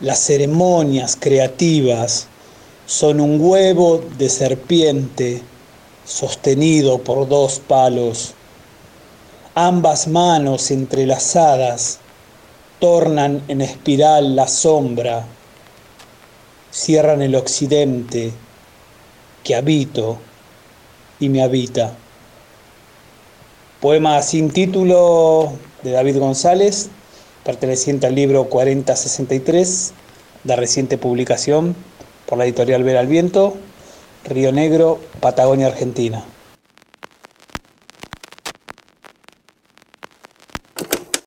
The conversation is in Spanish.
Las ceremonias creativas son un huevo de serpiente sostenido por dos palos. Ambas manos entrelazadas tornan en espiral la sombra, cierran el occidente que habito y me habita. Poema sin título de David González, perteneciente al libro 4063, de reciente publicación por la editorial Ver al Viento, Río Negro, Patagonia, Argentina.